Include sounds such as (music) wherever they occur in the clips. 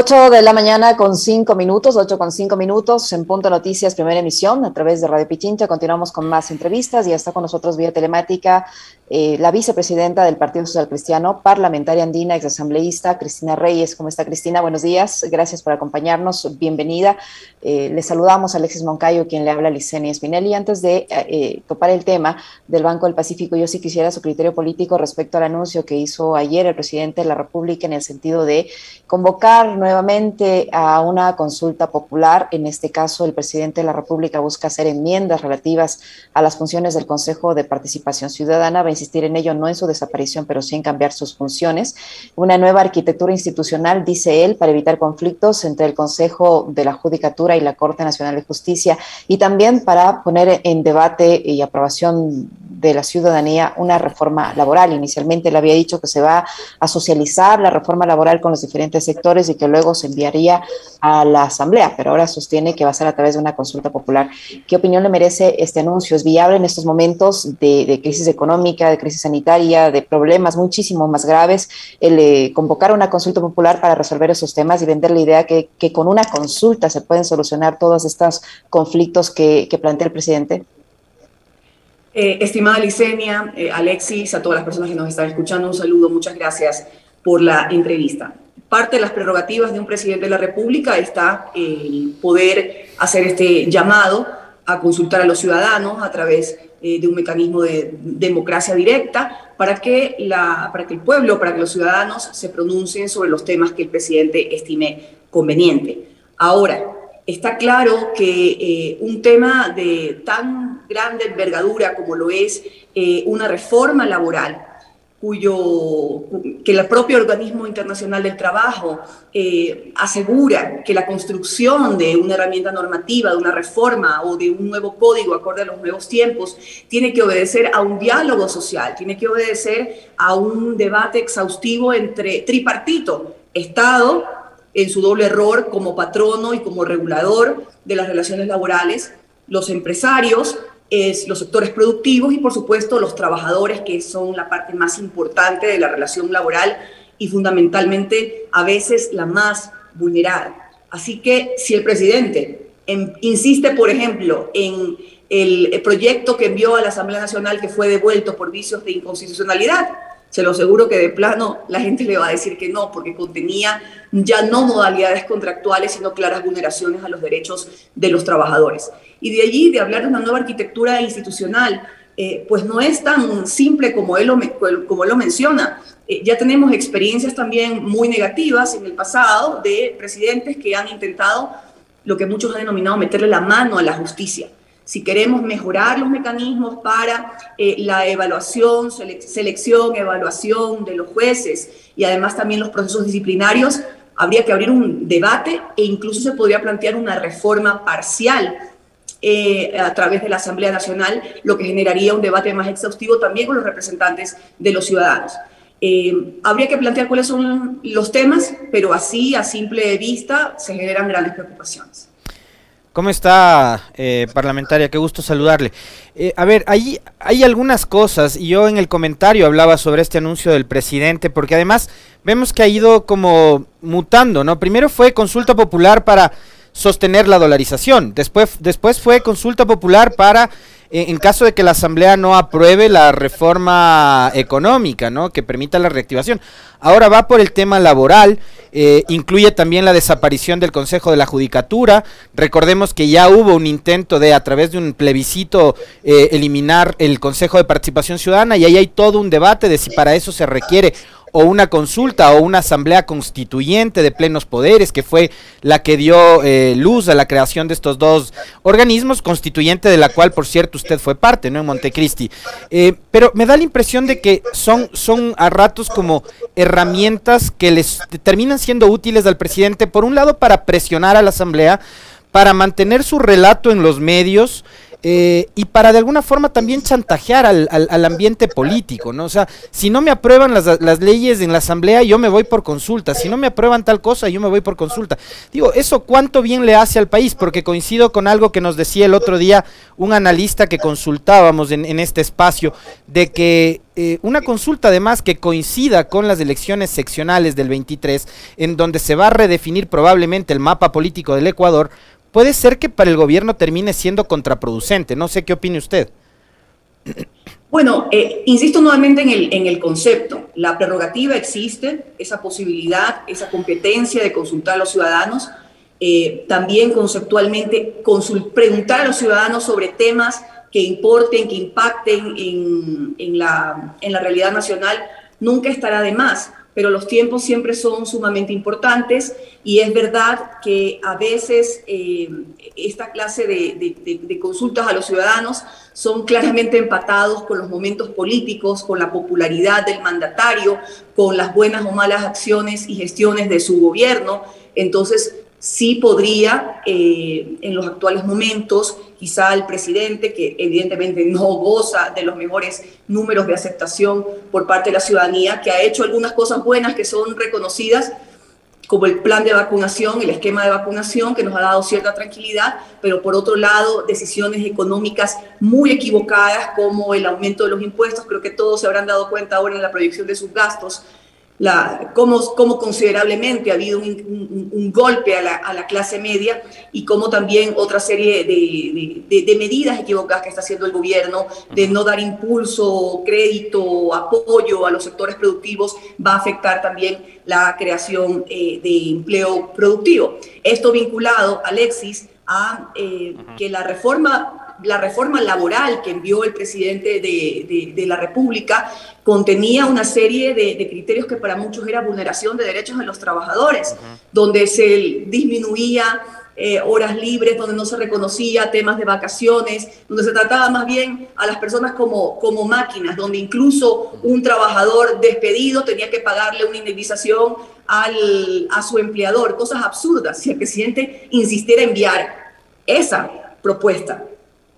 8 de la mañana con 5 minutos, 8 con 5 minutos, en Punto Noticias, primera emisión, a través de Radio Pichincha. Continuamos con más entrevistas y está con nosotros vía telemática eh, la vicepresidenta del Partido Social Cristiano, parlamentaria andina, exasambleísta, Cristina Reyes. ¿Cómo está Cristina? Buenos días, gracias por acompañarnos, bienvenida. Eh, le saludamos a Alexis Moncayo, quien le habla a Licenia Spinelli. Antes de eh, topar el tema del Banco del Pacífico, yo sí quisiera su criterio político respecto al anuncio que hizo ayer el presidente de la República en el sentido de convocar a una consulta popular. En este caso, el presidente de la República busca hacer enmiendas relativas a las funciones del Consejo de Participación Ciudadana insistir en ello, no en su desaparición, pero sí en cambiar sus funciones. Una nueva arquitectura institucional, dice él, para evitar conflictos entre el Consejo de la Judicatura y la Corte Nacional de Justicia y también para poner en debate y aprobación de la ciudadanía una reforma laboral. Inicialmente le había dicho que se va a socializar la reforma laboral con los diferentes sectores y que luego se enviaría a la Asamblea, pero ahora sostiene que va a ser a través de una consulta popular. ¿Qué opinión le merece este anuncio? ¿Es viable en estos momentos de, crisis económica, de crisis sanitaria, de problemas muchísimo más graves, el eh, convocar una consulta popular para resolver esos temas y vender la idea que, que con una consulta se pueden solucionar todos estos conflictos que plantea el presidente? Eh, estimada Licenia, eh, Alexis, a todas las personas que nos están escuchando, un saludo, muchas gracias por la entrevista. Parte de las prerrogativas de un presidente de la República está el poder hacer este llamado a consultar a los ciudadanos a través eh, de un mecanismo de democracia directa para que, la, para que el pueblo, para que los ciudadanos se pronuncien sobre los temas que el presidente estime conveniente. Ahora, está claro que eh, un tema de tan grande envergadura como lo es eh, una reforma laboral, cuyo, que el propio organismo internacional del trabajo eh, asegura que la construcción de una herramienta normativa, de una reforma o de un nuevo código acorde a los nuevos tiempos, tiene que obedecer a un diálogo social, tiene que obedecer a un debate exhaustivo entre tripartito, Estado, en su doble error como patrono y como regulador de las relaciones laborales, los empresarios, es los sectores productivos y por supuesto los trabajadores, que son la parte más importante de la relación laboral y fundamentalmente a veces la más vulnerada. Así que si el presidente insiste, por ejemplo, en el proyecto que envió a la Asamblea Nacional que fue devuelto por vicios de inconstitucionalidad, se lo aseguro que de plano la gente le va a decir que no, porque contenía ya no modalidades contractuales, sino claras vulneraciones a los derechos de los trabajadores. Y de allí, de hablar de una nueva arquitectura institucional, eh, pues no es tan simple como él lo, como lo menciona. Eh, ya tenemos experiencias también muy negativas en el pasado de presidentes que han intentado lo que muchos han denominado meterle la mano a la justicia si queremos mejorar los mecanismos para eh, la evaluación, selección, evaluación de los jueces y además también los procesos disciplinarios, habría que abrir un debate e incluso se podría plantear una reforma parcial eh, a través de la Asamblea Nacional, lo que generaría un debate más exhaustivo también con los representantes de los ciudadanos. Eh, habría que plantear cuáles son los temas, pero así, a simple vista, se generan grandes preocupaciones. ¿Cómo está, eh, parlamentaria? Qué gusto saludarle. Eh, a ver, hay, hay algunas cosas, y yo en el comentario hablaba sobre este anuncio del presidente, porque además vemos que ha ido como mutando, ¿no? Primero fue consulta popular para sostener la dolarización, después, después fue consulta popular para en caso de que la Asamblea no apruebe la reforma económica, ¿no? Que permita la reactivación. Ahora va por el tema laboral, eh, incluye también la desaparición del Consejo de la Judicatura. Recordemos que ya hubo un intento de, a través de un plebiscito, eh, eliminar el Consejo de Participación Ciudadana y ahí hay todo un debate de si para eso se requiere o una consulta o una asamblea constituyente de plenos poderes, que fue la que dio eh, luz a la creación de estos dos organismos, constituyente de la cual, por cierto, usted fue parte, ¿no? En Montecristi. Eh, pero me da la impresión de que son, son a ratos como herramientas que les terminan siendo útiles al presidente, por un lado, para presionar a la asamblea, para mantener su relato en los medios, eh, y para de alguna forma también chantajear al, al, ambiente político, ¿no? O sea, si no me aprueban las, las, leyes en la asamblea, yo me voy por consulta, si no me aprueban tal cosa, yo me voy por consulta. Digo, ¿eso cuánto bien le hace al país? Porque coincido con algo que nos decía el otro día un analista que consultábamos en, en este espacio, de que eh, una consulta además que coincida con las elecciones seccionales del 23, en donde se va a redefinir probablemente el mapa político del Ecuador, puede ser que para el gobierno termine siendo contraproducente. No sé qué opine usted. Bueno, eh, insisto nuevamente en el, en el concepto. La prerrogativa existe, esa posibilidad, esa competencia de consultar a los ciudadanos. Eh, también conceptualmente preguntar a los ciudadanos sobre temas que importen, que impacten en, en, la, en la realidad nacional, nunca estará de más pero los tiempos siempre son sumamente importantes y es verdad que a veces eh, esta clase de, consultas a los ciudadanos son claramente empatados con los momentos políticos, con la popularidad del mandatario, con las buenas o malas acciones y gestiones de su gobierno. Entonces, sí podría eh, en los actuales momentos, quizá el presidente, que evidentemente no goza de los mejores números de aceptación por parte de la ciudadanía, que ha hecho algunas cosas buenas que son reconocidas, como el plan de vacunación, el esquema de vacunación, que nos ha dado cierta tranquilidad, pero por otro lado, decisiones económicas muy equivocadas, como el aumento de los impuestos, creo que todos se habrán dado cuenta ahora en la proyección de sus gastos, la, cómo, cómo, considerablemente ha habido un, golpe a la, a la, clase media y cómo también otra serie de, de, de, medidas equivocadas que está haciendo el gobierno de no dar impulso, crédito, apoyo a los sectores productivos va a afectar también la creación eh, de empleo productivo. Esto vinculado, Alexis, a eh, que la reforma la reforma laboral que envió el presidente de, de, la República contenía una serie de, de, criterios que para muchos era vulneración de derechos de los trabajadores, donde se disminuía eh, horas libres, donde no se reconocía temas de vacaciones, donde se trataba más bien a las personas como, como máquinas, donde incluso un trabajador despedido tenía que pagarle una indemnización al, a su empleador, cosas absurdas. Si el presidente insistiera en enviar esa propuesta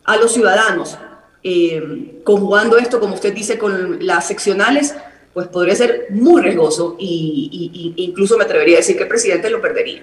a los ciudadanos, eh, conjugando esto, como usted dice, con las seccionales, pues podría ser muy riesgoso y, incluso me atrevería a decir que el presidente lo perdería.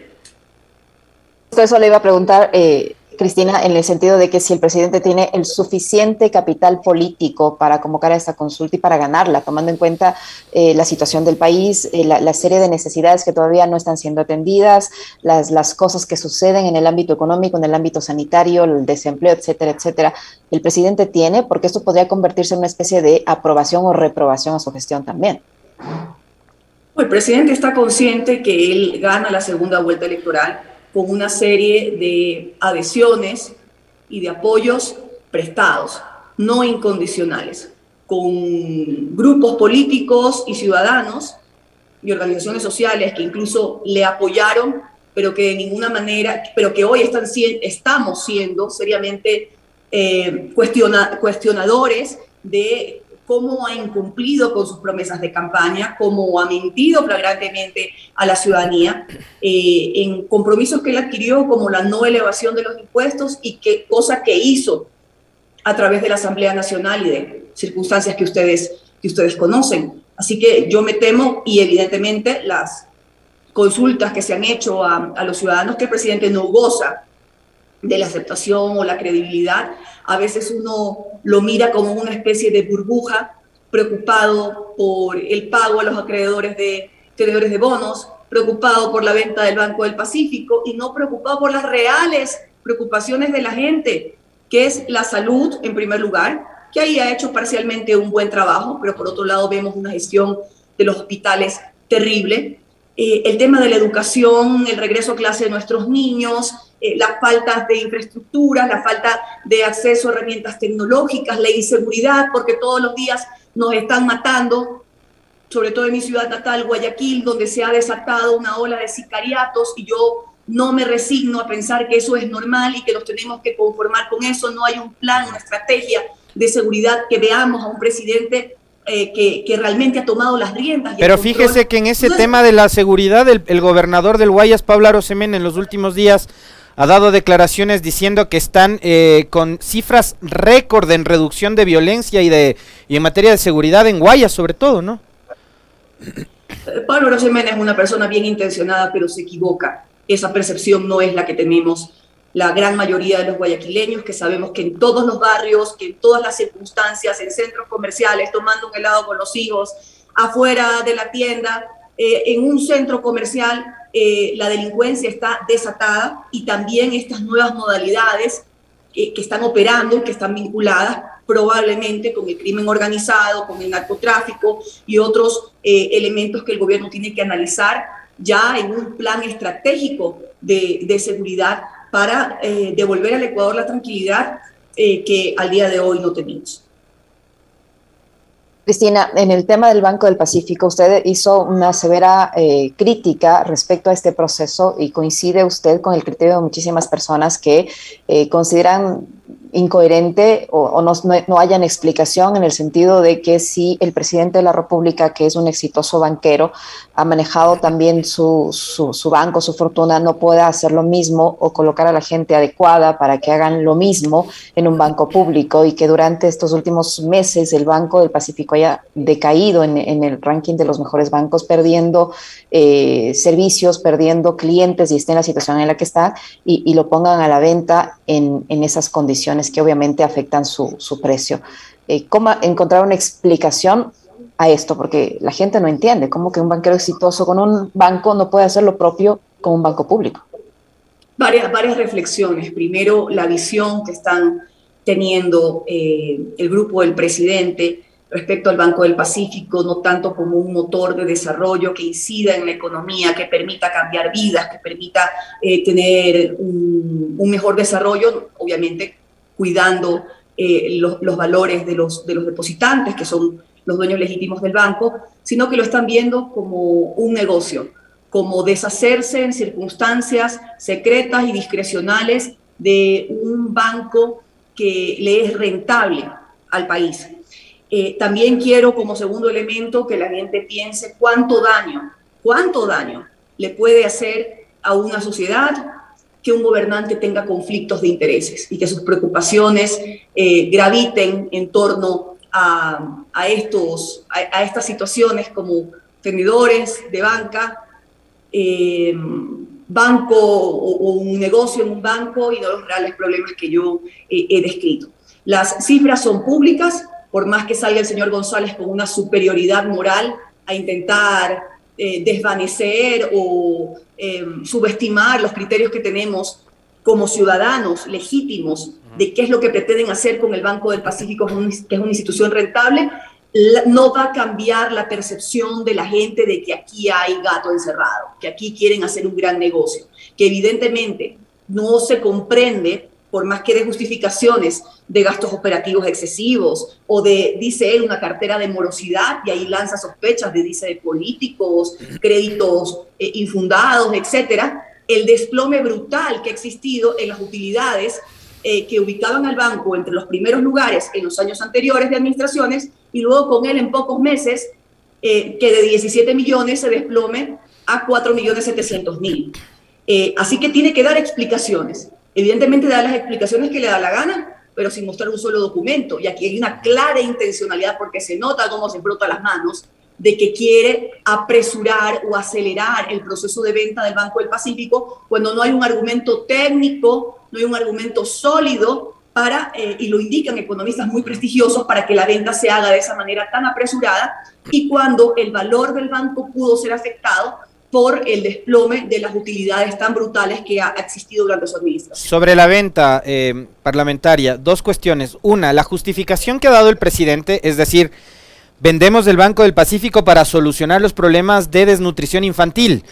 Eso le iba a preguntar, eh, Cristina, en el sentido de que si el presidente tiene el suficiente capital político para convocar a esta consulta y para ganarla, tomando en cuenta eh, la situación del país, eh, la, serie de necesidades que todavía no están siendo atendidas, las, las cosas que suceden en el ámbito económico, en el ámbito sanitario, el desempleo, etcétera, etcétera, el presidente tiene, porque esto podría convertirse en una especie de aprobación o reprobación a su gestión también. El presidente está consciente que él gana la segunda vuelta electoral con una serie de adhesiones y de apoyos prestados, no incondicionales, con grupos políticos y ciudadanos y organizaciones sociales que incluso le apoyaron, pero que de ninguna manera, pero que hoy están, estamos siendo seriamente eh, cuestionadores de cómo ha incumplido con sus promesas de campaña, cómo ha mentido flagrantemente a la ciudadanía eh, en compromisos que él adquirió como la no elevación de los impuestos y qué cosa que hizo a través de la Asamblea Nacional y de circunstancias que ustedes, que ustedes conocen. Así que yo me temo y evidentemente las consultas que se han hecho a, a los ciudadanos que el presidente no goza de la aceptación o la credibilidad, a veces uno lo mira como una especie de burbuja, preocupado por el pago a los acreedores de, acreedores de bonos, preocupado por la venta del Banco del Pacífico y no preocupado por las reales preocupaciones de la gente, que es la salud en primer lugar, que ahí ha hecho parcialmente un buen trabajo, pero por otro lado vemos una gestión de los hospitales terrible. Eh, el tema de la educación, el regreso a clase de nuestros niños, eh, las faltas de infraestructura, la falta de acceso a herramientas tecnológicas, la inseguridad, porque todos los días nos están matando, sobre todo en mi ciudad natal, Guayaquil, donde se ha desatado una ola de sicariatos y yo no me resigno a pensar que eso es normal y que nos tenemos que conformar con eso. No hay un plan, una estrategia de seguridad que veamos a un presidente eh, que, que, realmente ha tomado las riendas. Pero fíjese que en ese tema de la seguridad, el, el, gobernador del Guayas, Pablo Arosemen, en los últimos días ha dado declaraciones diciendo que están eh, con cifras récord en reducción de violencia y de y en materia de seguridad en Guayas sobre todo, ¿no? Pablo Jiménez es una persona bien intencionada, pero se equivoca. Esa percepción no es la que tenemos la gran mayoría de los guayaquileños, que sabemos que en todos los barrios, que en todas las circunstancias, en centros comerciales, tomando un helado con los hijos, afuera de la tienda, eh, en un centro comercial, eh, la delincuencia está desatada y también estas nuevas modalidades que están operando, que están vinculadas probablemente con el crimen organizado, con el narcotráfico y otros eh, elementos que el gobierno tiene que analizar ya en un plan estratégico de seguridad para eh, devolver al Ecuador la tranquilidad eh, que al día de hoy no tenemos. Cristina, en el tema del Banco del Pacífico, usted hizo una severa eh, crítica respecto a este proceso y coincide usted con el criterio de muchísimas personas que consideran incoherente o, no, no, hayan explicación en el sentido de que si el presidente de la República, que es un exitoso banquero, ha manejado también su, su, banco, su fortuna, no pueda hacer lo mismo o colocar a la gente adecuada para que hagan lo mismo en un banco público y que durante estos últimos meses el Banco del Pacífico haya decaído en, en el ranking de los mejores bancos, perdiendo eh, servicios, perdiendo clientes y esté en la situación en la que está y, y lo pongan a la venta en, en esas condiciones que obviamente afectan su, su precio. Eh, ¿Cómo encontrar una explicación a esto? Porque la gente no entiende cómo que un banquero exitoso con un banco no puede hacer lo propio con un banco público. Varias, varias reflexiones. Primero, la visión que están teniendo eh, el grupo del presidente respecto al Banco del Pacífico, no tanto como un motor de desarrollo que incida en la economía, que permita cambiar vidas, que permita eh, tener un, mejor desarrollo, obviamente cuidando eh, los, valores de los, de los depositantes, que son los dueños legítimos del banco, sino que lo están viendo como un negocio, como deshacerse en circunstancias secretas y discrecionales de un banco que le es rentable al país. Eh, también quiero como segundo elemento que la gente piense cuánto daño, cuánto daño le puede hacer a una sociedad que un gobernante tenga conflictos de intereses y que sus preocupaciones eh, graviten en torno a, a estos, a, estas situaciones como tenedores de banca, eh, banco o, un negocio en un banco y no los reales problemas que yo eh, he descrito. Las cifras son públicas, por más que salga el señor González con una superioridad moral a intentar eh, desvanecer o eh, subestimar los criterios que tenemos como ciudadanos legítimos de qué es lo que pretenden hacer con el Banco del Pacífico, que es una institución rentable, no va a cambiar la percepción de la gente de que aquí hay gato encerrado, que aquí quieren hacer un gran negocio, que evidentemente no se comprende por más que de justificaciones de gastos operativos excesivos o de, dice él, una cartera de morosidad y ahí lanza sospechas de, dice, de políticos, créditos eh, infundados, etcétera, el desplome brutal que ha existido en las utilidades eh, que ubicaban al banco entre los primeros lugares en los años anteriores de administraciones y luego con él en pocos meses eh, que de 17 millones se desplome a 4 millones 700 mil. así que tiene que dar explicaciones. Evidentemente da las explicaciones que le da la gana, pero sin mostrar un solo documento. Y aquí hay una clara intencionalidad porque se nota cómo se brota las manos de que quiere apresurar o acelerar el proceso de venta del Banco del Pacífico cuando no hay un argumento técnico, no hay un argumento sólido para, eh, y lo indican economistas muy prestigiosos, para que la venta se haga de esa manera tan apresurada y cuando el valor del banco pudo ser afectado por el desplome de las utilidades tan brutales que ha existido durante su administración. Sobre la venta eh, parlamentaria, dos cuestiones. Una, la justificación que ha dado el presidente, es decir, vendemos el Banco del Pacífico para solucionar los problemas de desnutrición infantil.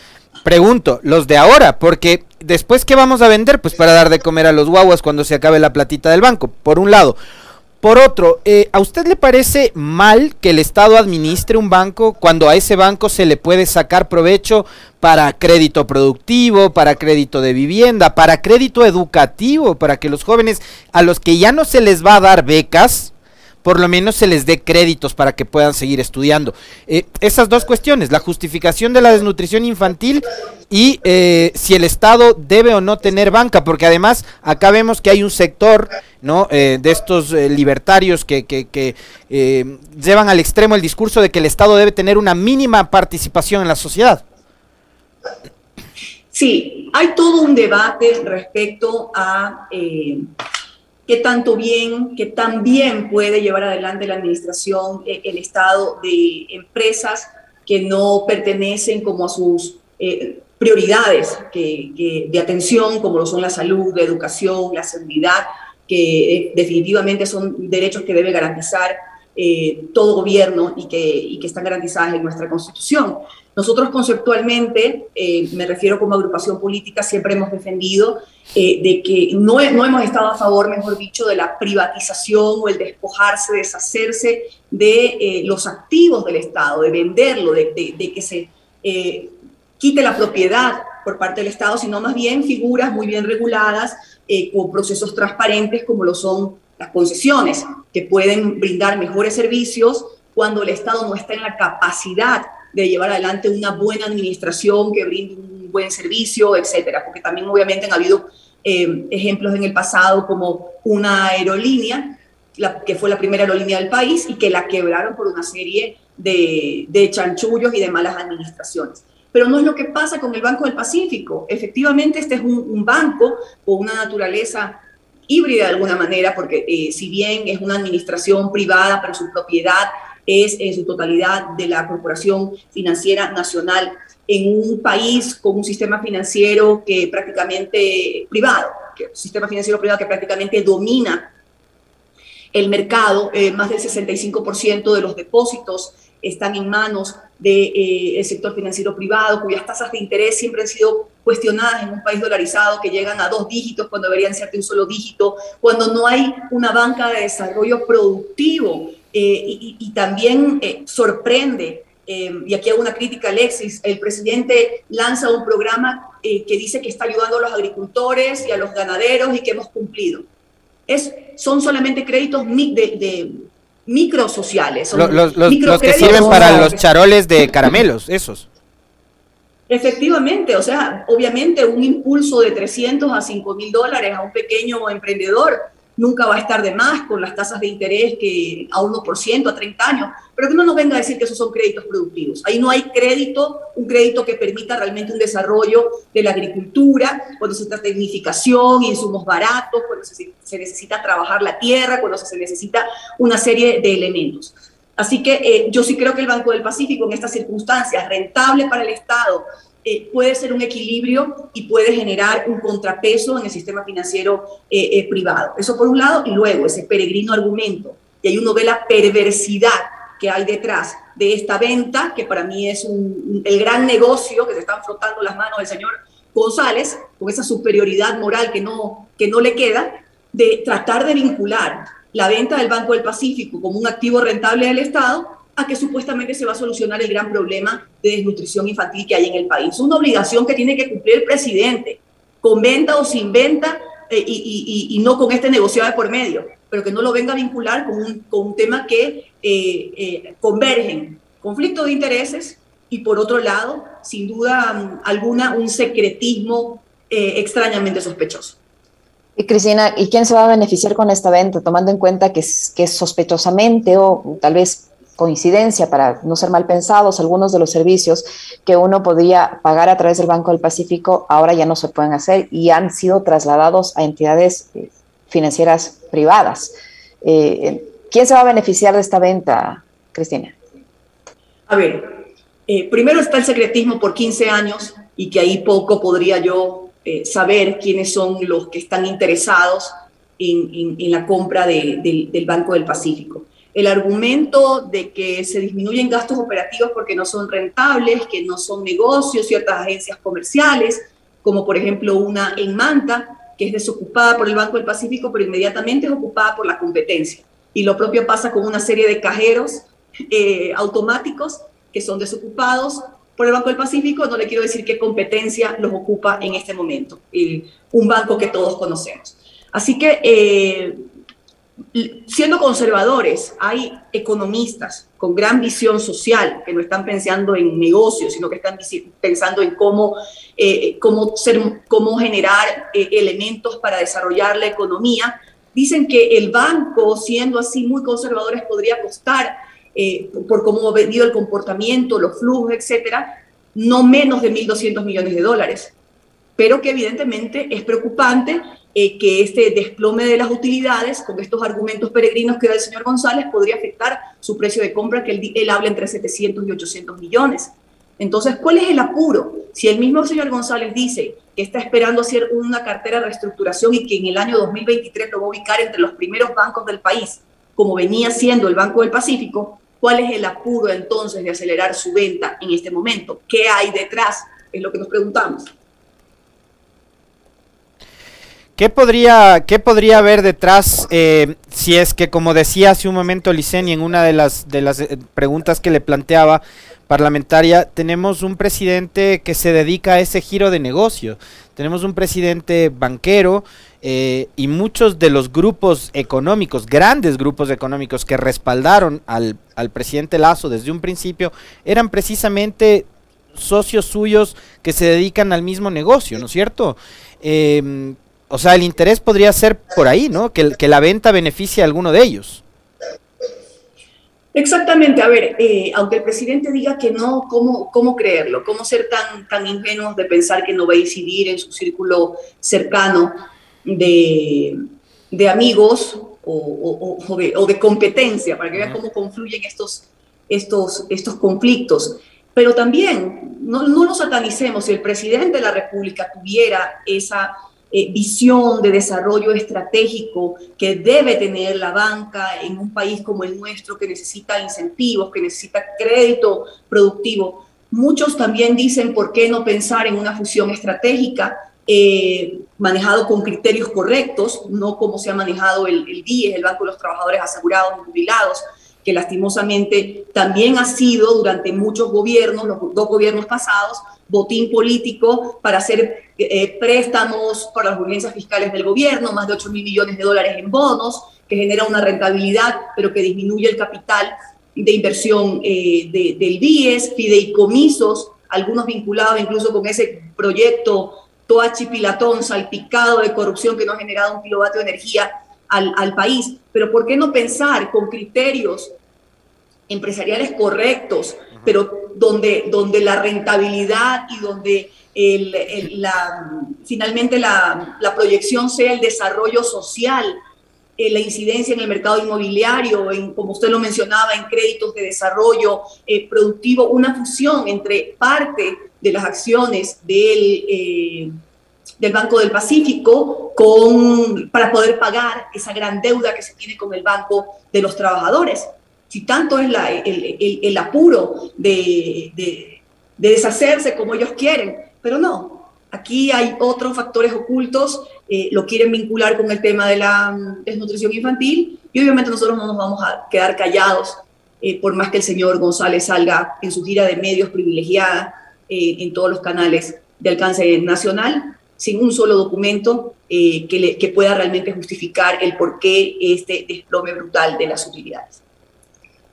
Pregunto, los de ahora, porque después, ¿qué vamos a vender? Pues para dar de comer a los guaguas cuando se acabe la platita del banco, por un lado. Por otro, eh, ¿a usted le parece mal que el Estado administre un banco cuando a ese banco se le puede sacar provecho para crédito productivo, para crédito de vivienda, para crédito educativo, para que los jóvenes a los que ya no se les va a dar becas, por lo menos se les dé créditos para que puedan seguir estudiando. Eh, esas dos cuestiones, la justificación de la desnutrición infantil y eh, si el Estado debe o no tener banca, porque además acá vemos que hay un sector ¿no? Eh, de estos libertarios que, que, llevan al extremo el discurso de que el Estado debe tener una mínima participación en la sociedad. Sí, hay todo un debate respecto a qué tanto bien, qué tan bien puede llevar adelante la administración, eh, el Estado de empresas que no pertenecen como a sus eh, prioridades de atención, como lo son la salud, la educación, la seguridad, que definitivamente son derechos que debe garantizar todo gobierno y que, y que están garantizadas en nuestra Constitución. Nosotros conceptualmente, eh, me refiero como agrupación política, siempre hemos defendido eh, de que no, no hemos estado a favor, mejor dicho, de la privatización o el despojarse, deshacerse de eh, los activos del Estado, de venderlo, de, de que se quite la propiedad por parte del Estado, sino más bien figuras muy bien reguladas, con procesos transparentes como lo son las concesiones, que pueden brindar mejores servicios cuando el Estado no está en la capacidad de llevar adelante una buena administración que brinde un buen servicio, etcétera, porque también obviamente han habido eh, ejemplos en el pasado como una aerolínea, que fue la primera aerolínea del país y que la quebraron por una serie de chanchullos y de malas administraciones pero no es lo que pasa con el Banco del Pacífico. Efectivamente, este es un, banco con una naturaleza híbrida de alguna manera, porque eh, si bien es una administración privada, pero su propiedad es en su totalidad de la Corporación Financiera Nacional en un país con un sistema financiero que prácticamente privado, que, sistema financiero privado que prácticamente domina el mercado, eh, más del 65% de los depósitos están en manos del de, eh, sector financiero privado, cuyas tasas de interés siempre han sido cuestionadas en un país dolarizado que llegan a dos dígitos cuando deberían ser de un solo dígito, cuando no hay una banca de desarrollo productivo eh, y, también eh, sorprende, eh, y aquí hago una crítica Alexis, el presidente lanza un programa que dice que está ayudando a los agricultores y a los ganaderos y que hemos cumplido. Es, son solamente créditos de, de microsociales. Los, los que sirven para los charoles de caramelos, esos. Efectivamente, o sea, obviamente un impulso de 300 a 5 mil dólares a un pequeño emprendedor nunca va a estar de más con las tasas de interés que a 1% a 30 años, pero que no nos venga a decir que esos son créditos productivos. Ahí no hay crédito, un crédito que permita realmente un desarrollo de la agricultura, cuando se trata de tecnificación, insumos baratos, cuando se, necesita trabajar la tierra, cuando se necesita una serie de elementos. Así que eh, yo sí creo que el Banco del Pacífico en estas circunstancias, rentable para el Estado, eh, puede ser un equilibrio y puede generar un contrapeso en el sistema financiero eh, eh, privado. Eso por un lado, y luego ese peregrino argumento, y ahí uno ve la perversidad que hay detrás de esta venta, que para mí es el gran negocio que se están frotando las manos del señor González, con esa superioridad moral que no, que no le queda, de tratar de vincular la venta del Banco del Pacífico como un activo rentable del Estado a que supuestamente se va a solucionar el gran problema de desnutrición infantil que hay en el país. Una obligación que tiene que cumplir el presidente, con venta o sin venta, eh, y, no con este negociado de por medio, pero que no lo venga a vincular con un, con un tema que eh, eh, convergen conflicto de intereses y por otro lado, sin duda mm, alguna, un secretismo extrañamente sospechoso. Y Cristina, ¿y quién se va a beneficiar con esta venta, tomando en cuenta que que sospechosamente o tal vez coincidencia para no ser mal pensados, algunos de los servicios que uno podía pagar a través del Banco del Pacífico ahora ya no se pueden hacer y han sido trasladados a entidades eh, financieras privadas. Eh, ¿Quién se va a beneficiar de esta venta, Cristina? A ver, eh, primero está el secretismo por 15 años y que ahí poco podría yo saber quiénes son los que están interesados en, la compra del Banco del Pacífico el argumento de que se disminuyen gastos operativos porque no son rentables, que no son negocios, ciertas agencias comerciales, como por ejemplo una en Manta, que es desocupada por el Banco del Pacífico, pero inmediatamente es ocupada por la competencia. Y lo propio pasa con una serie de cajeros eh, automáticos que son desocupados por el Banco del Pacífico. No le quiero decir qué competencia los ocupa en este momento, un banco que todos conocemos. Así que eh, siendo conservadores, hay economistas con gran visión social que no están pensando en negocios, sino que están pensando en cómo, eh, cómo, ser, cómo generar eh, elementos para desarrollar la economía. Dicen que el banco, siendo así muy conservadores, podría costar, eh, por cómo ha venido el comportamiento, los flujos, etcétera, no menos de 1.200 millones de dólares. Pero que evidentemente es preocupante eh, que este desplome de las utilidades, con estos argumentos peregrinos que da el señor González, podría afectar su precio de compra, que él, él habla entre 700 y 800 millones. Entonces, ¿cuál es el apuro? Si el mismo señor González dice que está esperando hacer una cartera de reestructuración y que en el año 2023 lo va a ubicar entre los primeros bancos del país, como venía siendo el Banco del Pacífico, ¿cuál es el apuro entonces de acelerar su venta en este momento? ¿Qué hay detrás? Es lo que nos preguntamos. ¿Qué podría, qué podría haber detrás eh, si es que, como decía hace un momento Liceni en una de las, de las eh, preguntas que le planteaba parlamentaria, tenemos un presidente que se dedica a ese giro de negocio, tenemos un presidente banquero eh, y muchos de los grupos económicos, grandes grupos económicos que respaldaron al, al presidente Lazo desde un principio, eran precisamente socios suyos que se dedican al mismo negocio, ¿no es cierto? Eh, o sea, el interés podría ser por ahí, ¿no? Que, que la venta beneficie a alguno de ellos. Exactamente, a ver, eh, aunque el presidente diga que no, ¿cómo, cómo creerlo? ¿Cómo ser tan, tan ingenuos de pensar que no va a incidir en su círculo cercano de, de amigos o, o, de, o, de, competencia, para que vean cómo confluyen estos, estos, estos conflictos? Pero también, no, no lo satanicemos, si el presidente de la República tuviera esa eh, visión de desarrollo estratégico que debe tener la banca en un país como el nuestro que necesita incentivos, que necesita crédito productivo. Muchos también dicen por qué no pensar en una fusión estratégica eh, manejado con criterios correctos, no como se ha manejado el, el DIES, el Banco de los Trabajadores Asegurados y Jubilados, que lastimosamente también ha sido durante muchos gobiernos, los dos gobiernos pasados, botín político para hacer eh, préstamos para las urgencias fiscales del gobierno, más de 8 mil millones de dólares en bonos, que genera una rentabilidad, pero que disminuye el capital de inversión eh, del BIES, fideicomisos, algunos vinculados incluso con ese proyecto Toachi Pilatón, salpicado de corrupción que no ha generado un kilovatio de energía al, al país. Pero ¿por qué no pensar con criterios empresariales correctos, pero donde, donde la rentabilidad y donde el, la, finalmente la, proyección sea el desarrollo social, eh, la incidencia en el mercado inmobiliario, en, como usted lo mencionaba, en créditos de desarrollo eh, productivo, una fusión entre parte de las acciones del, eh, del Banco del Pacífico con, para poder pagar esa gran deuda que se tiene con el Banco de los Trabajadores si tanto es la, el, apuro de, de, deshacerse como ellos quieren, pero no, aquí hay otros factores ocultos, eh, lo quieren vincular con el tema de la mm, desnutrición infantil y obviamente nosotros no nos vamos a quedar callados eh, por más que el señor González salga en su gira de medios privilegiada eh, en todos los canales de alcance nacional, sin un solo documento que, le, que pueda realmente justificar el porqué este desplome brutal de las utilidades.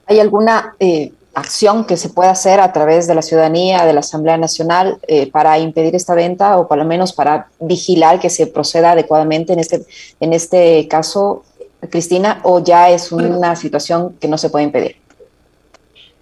¿Hay alguna eh, acción que se pueda hacer a través de la ciudadanía, de la Asamblea Nacional, eh, para impedir esta venta o por lo menos para vigilar que se proceda adecuadamente en este, en este caso, Cristina, o ya es una situación que no se puede impedir?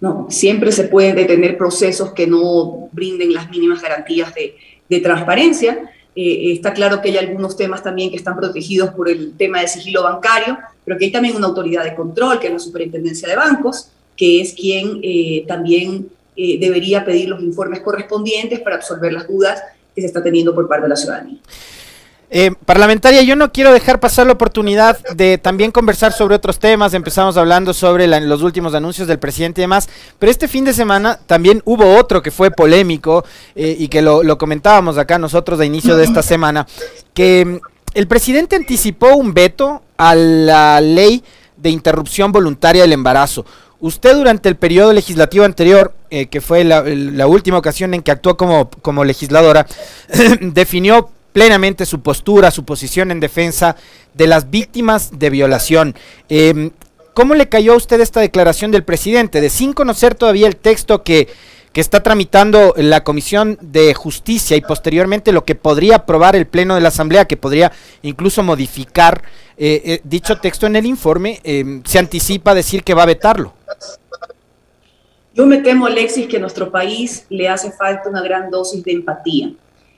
No, siempre se pueden detener procesos que no brinden las mínimas garantías de, de transparencia. Eh, está claro que hay algunos temas también que están protegidos por el tema de sigilo bancario, pero que hay también una autoridad de control, que es la Superintendencia de Bancos, que es quien eh, también eh, debería pedir los informes correspondientes para absolver las dudas que se está teniendo por parte de la ciudadanía. Eh, parlamentaria, yo no quiero dejar pasar la oportunidad de también conversar sobre otros temas. Empezamos hablando sobre la, los últimos anuncios del presidente y demás, pero este fin de semana también hubo otro que fue polémico eh, y que lo, lo, comentábamos acá nosotros a inicio de esta (clears throat) semana, que mm, el presidente anticipó un veto a la ley de interrupción voluntaria del embarazo. Usted durante el periodo legislativo anterior, eh, que fue la, la, última ocasión en que actuó como, como legisladora, (clears throat) definió plenamente su postura, su posición en defensa de las víctimas de violación. Em, ¿Cómo le cayó a usted esta declaración del presidente? De sin conocer todavía el texto que, que está tramitando la Comisión de Justicia y posteriormente lo que podría aprobar el Pleno de la Asamblea, que podría incluso modificar eh, eh, dicho texto en el informe, em, se anticipa decir que va a vetarlo. Yo me temo, Alexis, que a nuestro país le hace falta una gran dosis de empatía.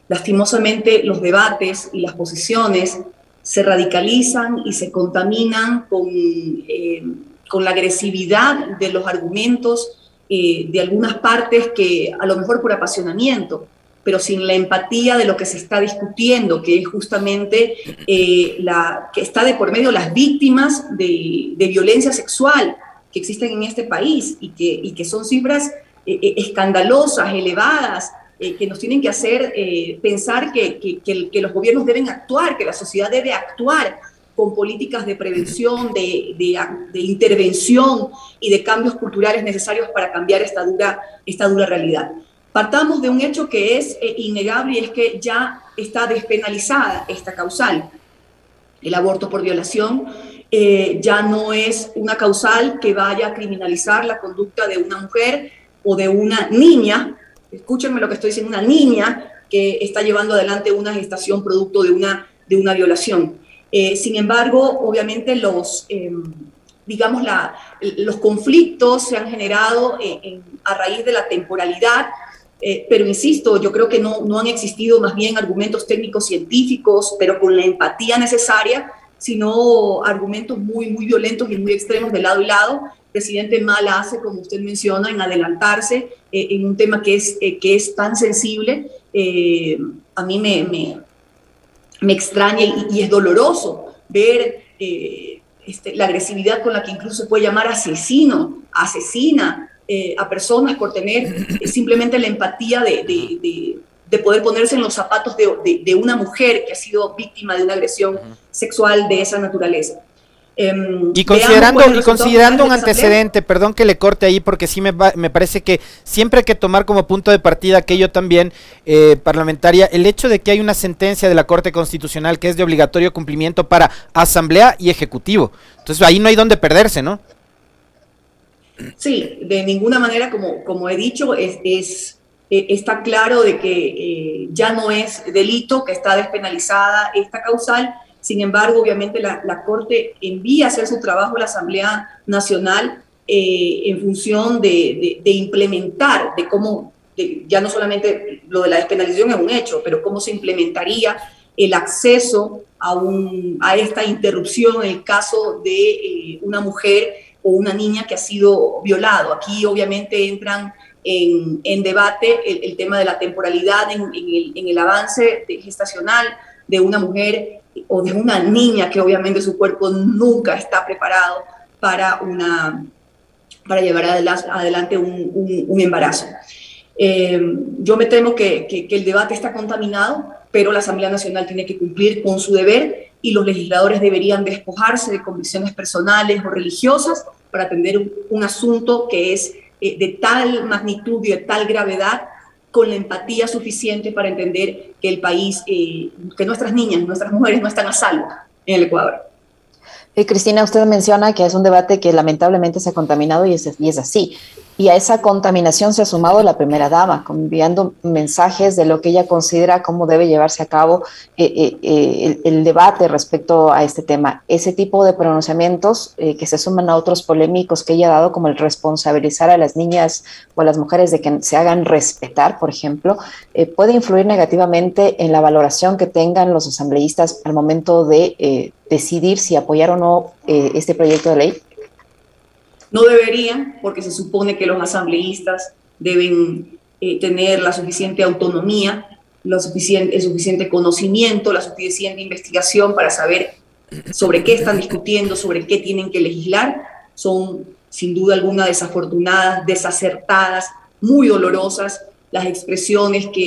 Lastimosamente, los debates y las posiciones se radicalizan y se contaminan con, eh, con la agresividad de los argumentos eh, de algunas partes que a lo mejor por apasionamiento, pero sin la empatía de lo que se está discutiendo, que es justamente eh, la que está de por medio las víctimas de, de violencia sexual, que existen en este país y que, y que son cifras escandalosas, elevadas, eh, que nos tienen que hacer pensar que, que, los gobiernos deben actuar, que la sociedad debe actuar con políticas de prevención, de, de, intervención y de cambios culturales necesarios para cambiar esta dura, esta dura realidad. Partamos de un hecho que es innegable y es que ya está despenalizada esta causal, el aborto por violación, eh, ya no es una causal que vaya a criminalizar la conducta de una mujer o de una niña, escúchenme lo que estoy diciendo, una niña que está llevando adelante una gestación producto de una, de una violación. Eh, sin embargo, obviamente los, em, digamos, los conflictos se han generado a raíz de la temporalidad, eh, pero insisto, yo creo que no, no han existido más bien argumentos técnicos científicos, pero con la empatía necesaria sino argumentos muy, muy violentos y muy extremos de lado y lado. Presidente mal hace, como usted menciona, en adelantarse eh, en un tema que es, eh, que es tan sensible. Eh, a mí me, me, me extraña y, es doloroso ver este, la agresividad con la que incluso se puede llamar asesino, asesina a personas por tener simplemente la empatía de, de de poder ponerse en los zapatos de, de, una mujer que ha sido víctima de una agresión sexual de esa naturaleza. Em, y considerando, y considerando un antecedente, perdón que le corte ahí porque sí me, me, parece que siempre hay que tomar como punto de partida aquello también eh, parlamentaria, el hecho de que hay una sentencia de la Corte Constitucional que es de obligatorio cumplimiento para Asamblea y Ejecutivo. Entonces ahí no hay donde perderse, ¿no? Sí, de ninguna manera, como, como he dicho, es, es eh, está claro de que eh, ya no es delito, que está despenalizada esta causal. Sin embargo, obviamente la, Corte envía a hacer su trabajo a la Asamblea Nacional eh, en función de, implementar, de cómo, ya no solamente lo de la despenalización es un hecho, pero cómo se implementaría el acceso a, un, a esta interrupción en el caso de una mujer o una niña que ha sido violado. Aquí obviamente entran en, debate el, tema de la temporalidad en, el, avance gestacional de una mujer o de una niña que obviamente su cuerpo nunca está preparado para, una, para llevar adelante un, embarazo. Eh, yo me temo que, el debate está contaminado, pero la Asamblea Nacional tiene que cumplir con su deber y los legisladores deberían despojarse de convicciones personales o religiosas para atender un asunto que es eh, de tal magnitud y de tal gravedad con la empatía suficiente para entender que el país, eh, que nuestras niñas, nuestras mujeres no están a salvo en el Ecuador. Eh, Cristina, usted menciona que es un debate que lamentablemente se ha contaminado y es, y es así. Y a esa contaminación se ha sumado la primera dama, enviando mensajes de lo que ella considera cómo debe llevarse a cabo eh, eh, eh, el, debate respecto a este tema. Ese tipo de pronunciamientos que se suman a otros polémicos que ella ha dado, como el responsabilizar a las niñas o a las mujeres de que se hagan respetar, por ejemplo, puede influir negativamente en la valoración que tengan los asambleístas al momento de decidir si apoyar o no este proyecto de ley. No deberían, porque se supone que los asambleístas deben eh, tener la suficiente autonomía, lo suficiente, el suficiente conocimiento, la suficiente investigación para saber sobre qué están discutiendo, sobre qué tienen que legislar. Son sin duda alguna desafortunadas, desacertadas, muy dolorosas las expresiones que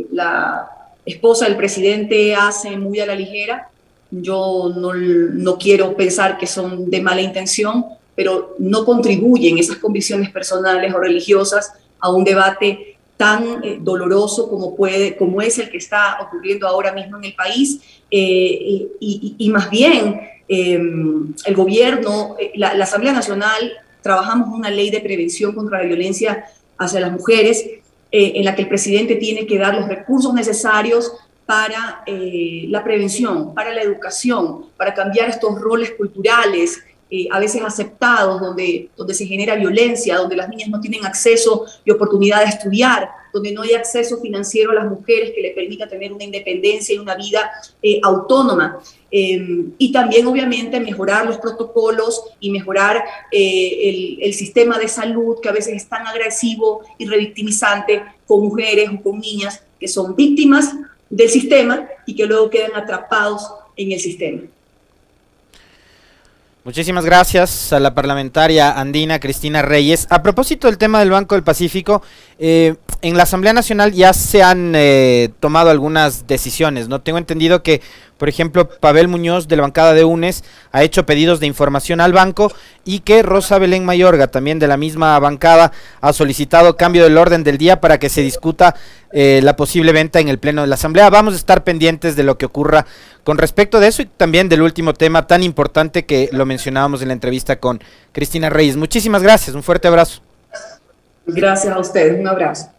eh, la esposa del presidente hace muy a la ligera. Yo no, no quiero pensar que son de mala intención, pero no contribuyen esas convicciones personales o religiosas a un debate tan eh, doloroso como, puede, como es el que está ocurriendo ahora mismo en el país. Eh, y, más bien, em, el gobierno, la, la, Asamblea Nacional, trabajamos una ley de prevención contra la violencia hacia las mujeres, en la que el presidente tiene que dar los recursos necesarios para la prevención, para la educación, para cambiar estos roles culturales, eh, a veces aceptados, donde, donde se genera violencia, donde las niñas no tienen acceso y oportunidad de estudiar, donde no hay acceso financiero a las mujeres que le permita tener una independencia y una vida eh, autónoma. Em, y también, obviamente, mejorar los protocolos y mejorar eh, el, el, sistema de salud que a veces es tan agresivo y revictimizante con mujeres o con niñas que son víctimas del sistema y que luego quedan atrapados en el sistema. Muchísimas gracias a la parlamentaria andina Cristina Reyes. A propósito del tema del Banco del Pacífico, eh, en la Asamblea Nacional ya se han eh, tomado algunas decisiones, ¿no? Tengo entendido que, por ejemplo, Pavel Muñoz de la bancada de UNES ha hecho pedidos de información al banco y que Rosa Belén Mayorga, también de la misma bancada, ha solicitado cambio del orden del día para que se discuta eh, la posible venta en el Pleno de la Asamblea. Vamos a estar pendientes de lo que ocurra con respecto de eso y también del último tema tan importante que lo mencionábamos en la entrevista con Cristina Reyes. Muchísimas gracias, un fuerte abrazo. Gracias a ustedes, un abrazo.